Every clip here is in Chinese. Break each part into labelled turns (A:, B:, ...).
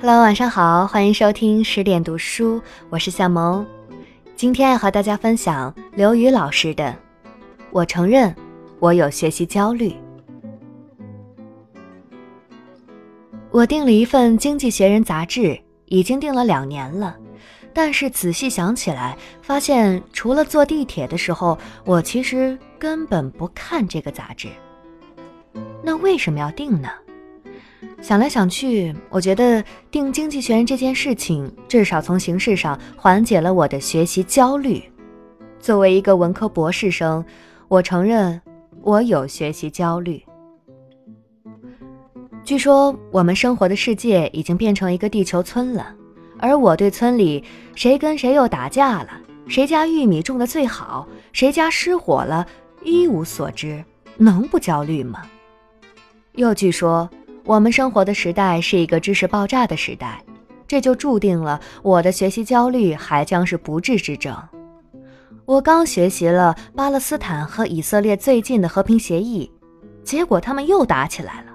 A: Hello，晚上好，欢迎收听十点读书，我是夏萌。今天要和大家分享刘宇老师的《我承认我有学习焦虑》。我订了一份《经济学人》杂志，已经订了两年了，但是仔细想起来，发现除了坐地铁的时候，我其实根本不看这个杂志。那为什么要订呢？想来想去，我觉得定《经济学人》这件事情，至少从形式上缓解了我的学习焦虑。作为一个文科博士生，我承认我有学习焦虑。据说我们生活的世界已经变成一个地球村了，而我对村里谁跟谁又打架了，谁家玉米种的最好，谁家失火了，一无所知，能不焦虑吗？又据说。我们生活的时代是一个知识爆炸的时代，这就注定了我的学习焦虑还将是不治之症。我刚学习了巴勒斯坦和以色列最近的和平协议，结果他们又打起来了。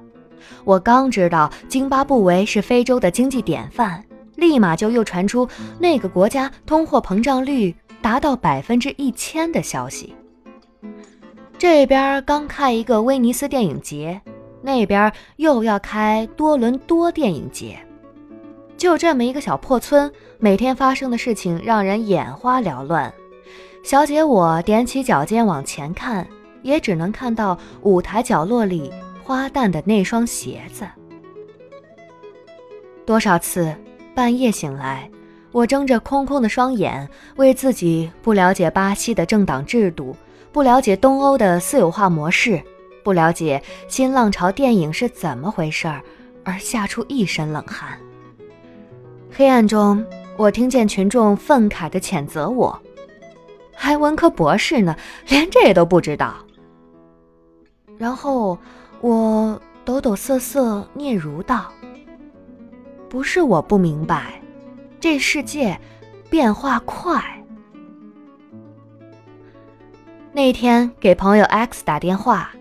A: 我刚知道津巴布韦是非洲的经济典范，立马就又传出那个国家通货膨胀率达到百分之一千的消息。这边刚开一个威尼斯电影节。那边又要开多伦多电影节，就这么一个小破村，每天发生的事情让人眼花缭乱。小姐，我踮起脚尖往前看，也只能看到舞台角落里花旦的那双鞋子。多少次半夜醒来，我睁着空空的双眼，为自己不了解巴西的政党制度，不了解东欧的私有化模式。不了解新浪潮电影是怎么回事儿，而吓出一身冷汗。黑暗中，我听见群众愤慨地谴责我：“还文科博士呢，连这都不知道。”然后我抖抖瑟瑟嗫嚅道：“不是我不明白，这世界变化快。”那天给朋友 X 打电话。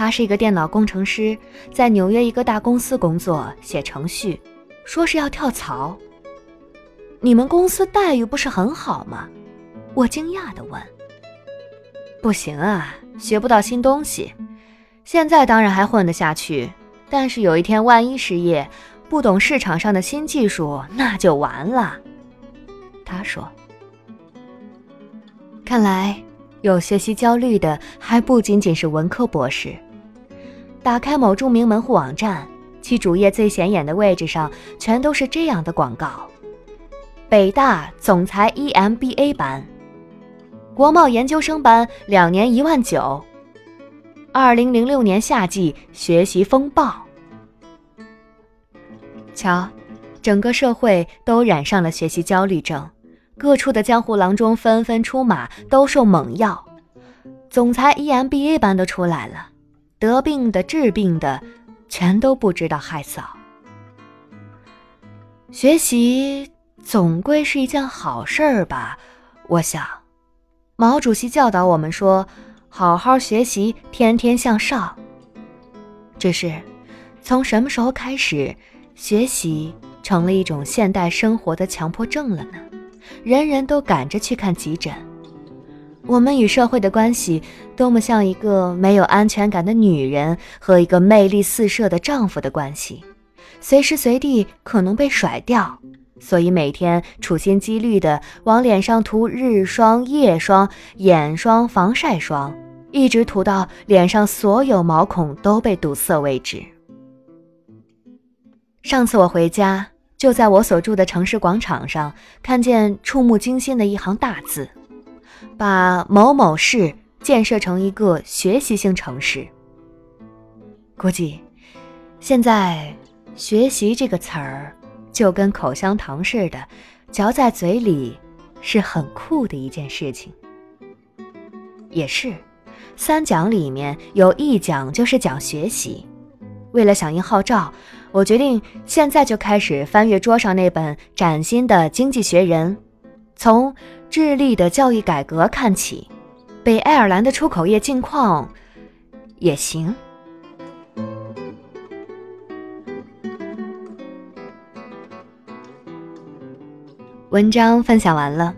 A: 他是一个电脑工程师，在纽约一个大公司工作，写程序，说是要跳槽。你们公司待遇不是很好吗？我惊讶地问。不行啊，学不到新东西。现在当然还混得下去，但是有一天万一失业，不懂市场上的新技术，那就完了。他说。看来。有学习焦虑的还不仅仅是文科博士。打开某著名门户网站，其主页最显眼的位置上全都是这样的广告：北大总裁 EMBA 班，国贸研究生班两年一万九，二零零六年夏季学习风暴。瞧，整个社会都染上了学习焦虑症。各处的江湖郎中纷纷出马，兜售猛药。总裁 EMBA 班都出来了，得病的、治病的，全都不知道害臊。学习总归是一件好事儿吧？我想，毛主席教导我们说：“好好学习，天天向上。”只是，从什么时候开始，学习成了一种现代生活的强迫症了呢？人人都赶着去看急诊，我们与社会的关系多么像一个没有安全感的女人和一个魅力四射的丈夫的关系，随时随地可能被甩掉，所以每天处心积虑地往脸上涂日霜、夜霜、眼霜、防晒霜，一直涂到脸上所有毛孔都被堵塞为止。上次我回家。就在我所住的城市广场上，看见触目惊心的一行大字，把某某市建设成一个学习性城市。估计，现在“学习”这个词儿，就跟口香糖似的，嚼在嘴里是很酷的一件事情。也是，三讲里面有一讲就是讲学习。为了响应号召。我决定现在就开始翻阅桌上那本崭新的《经济学人》，从智利的教育改革看起，北爱尔兰的出口业境况也行。文章分享完了。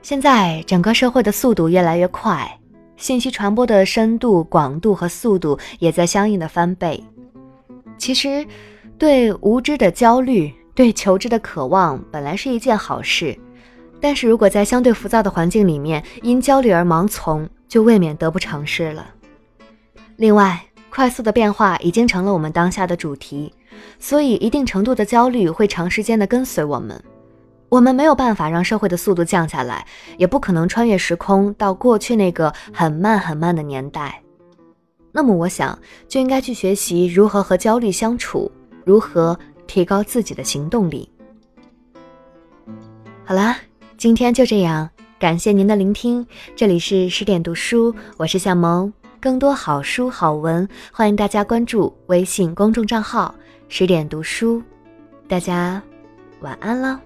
A: 现在整个社会的速度越来越快，信息传播的深度、广度和速度也在相应的翻倍。其实，对无知的焦虑、对求知的渴望本来是一件好事，但是如果在相对浮躁的环境里面因焦虑而盲从，就未免得不偿失了。另外，快速的变化已经成了我们当下的主题，所以一定程度的焦虑会长时间的跟随我们。我们没有办法让社会的速度降下来，也不可能穿越时空到过去那个很慢很慢的年代。那么，我想就应该去学习如何和焦虑相处，如何提高自己的行动力。好啦，今天就这样，感谢您的聆听。这里是十点读书，我是向萌。更多好书好文，欢迎大家关注微信公众账号“十点读书”。大家晚安了。